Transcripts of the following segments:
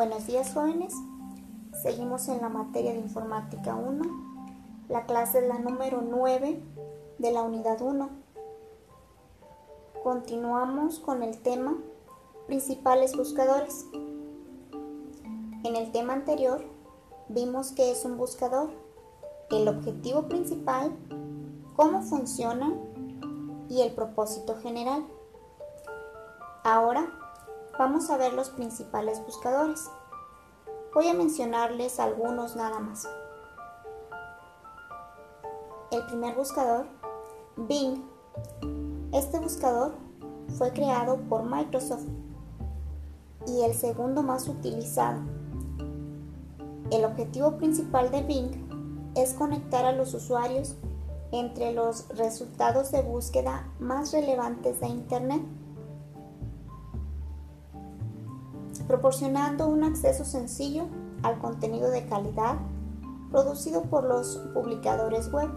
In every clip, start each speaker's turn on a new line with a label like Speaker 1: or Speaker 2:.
Speaker 1: Buenos días jóvenes, seguimos en la materia de informática 1, la clase es la número 9 de la unidad 1. Continuamos con el tema principales buscadores. En el tema anterior vimos que es un buscador, el objetivo principal, cómo funciona y el propósito general. Ahora vamos a ver los principales buscadores. Voy a mencionarles algunos nada más. El primer buscador, Bing. Este buscador fue creado por Microsoft y el segundo más utilizado. El objetivo principal de Bing es conectar a los usuarios entre los resultados de búsqueda más relevantes de Internet, proporcionando un acceso sencillo al contenido de calidad producido por los publicadores web.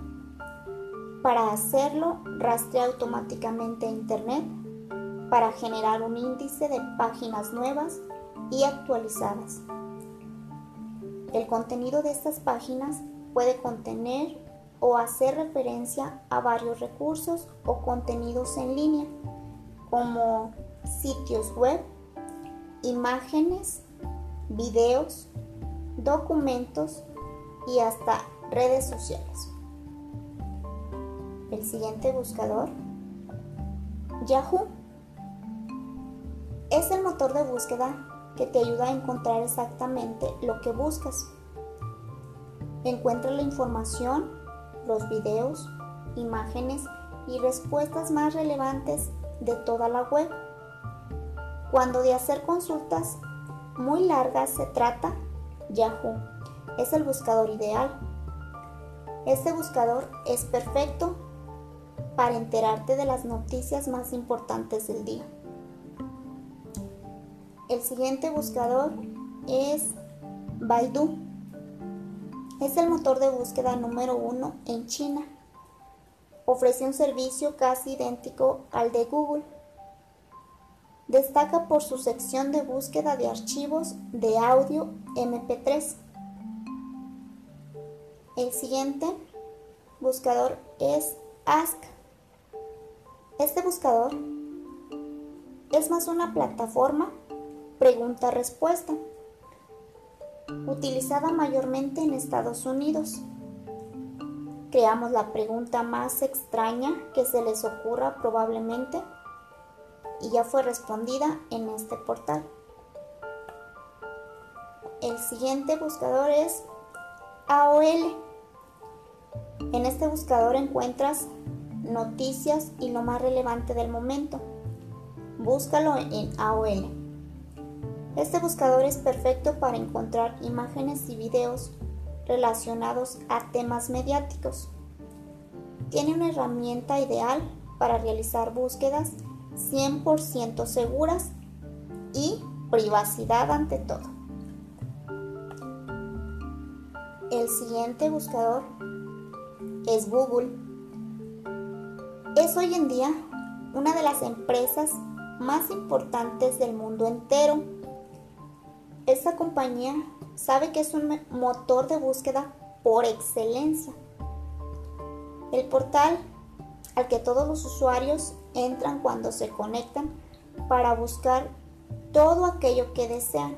Speaker 1: Para hacerlo, rastrea automáticamente Internet para generar un índice de páginas nuevas y actualizadas. El contenido de estas páginas puede contener o hacer referencia a varios recursos o contenidos en línea, como sitios web, imágenes, videos, documentos y hasta redes sociales. El siguiente buscador, Yahoo, es el motor de búsqueda que te ayuda a encontrar exactamente lo que buscas. Encuentra la información, los videos, imágenes y respuestas más relevantes de toda la web. Cuando de hacer consultas muy largas se trata, Yahoo es el buscador ideal. Este buscador es perfecto para enterarte de las noticias más importantes del día. El siguiente buscador es Baidu. Es el motor de búsqueda número uno en China. Ofrece un servicio casi idéntico al de Google. Destaca por su sección de búsqueda de archivos de audio MP3. El siguiente buscador es Ask. Este buscador es más una plataforma pregunta-respuesta, utilizada mayormente en Estados Unidos. Creamos la pregunta más extraña que se les ocurra probablemente y ya fue respondida en este portal. El siguiente buscador es AOL. En este buscador encuentras noticias y lo más relevante del momento. Búscalo en AOL. Este buscador es perfecto para encontrar imágenes y videos relacionados a temas mediáticos. Tiene una herramienta ideal para realizar búsquedas 100% seguras y privacidad ante todo. El siguiente buscador es Google. Es hoy en día una de las empresas más importantes del mundo entero. Esta compañía sabe que es un motor de búsqueda por excelencia. El portal al que todos los usuarios entran cuando se conectan para buscar todo aquello que desean.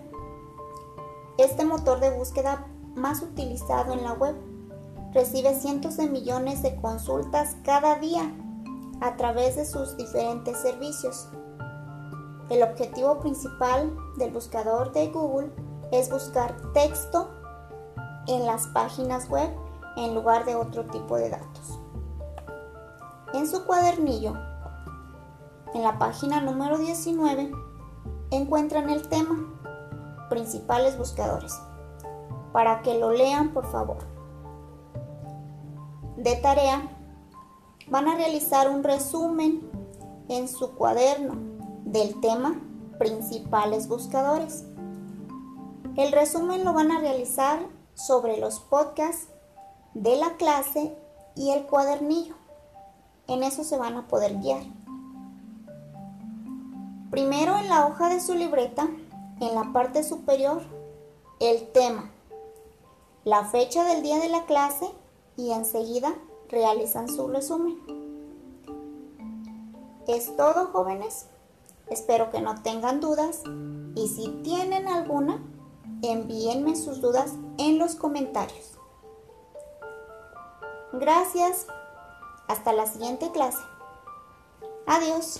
Speaker 1: Este motor de búsqueda más utilizado en la web recibe cientos de millones de consultas cada día a través de sus diferentes servicios. El objetivo principal del buscador de Google es buscar texto en las páginas web en lugar de otro tipo de datos. En su cuadernillo, en la página número 19, encuentran el tema principales buscadores para que lo lean por favor. De tarea, van a realizar un resumen en su cuaderno del tema principales buscadores. El resumen lo van a realizar sobre los podcasts de la clase y el cuadernillo. En eso se van a poder guiar. Primero en la hoja de su libreta, en la parte superior, el tema, la fecha del día de la clase y enseguida realizan su resumen. Es todo, jóvenes. Espero que no tengan dudas y si tienen alguna, envíenme sus dudas en los comentarios. Gracias. Hasta la siguiente clase. Adiós.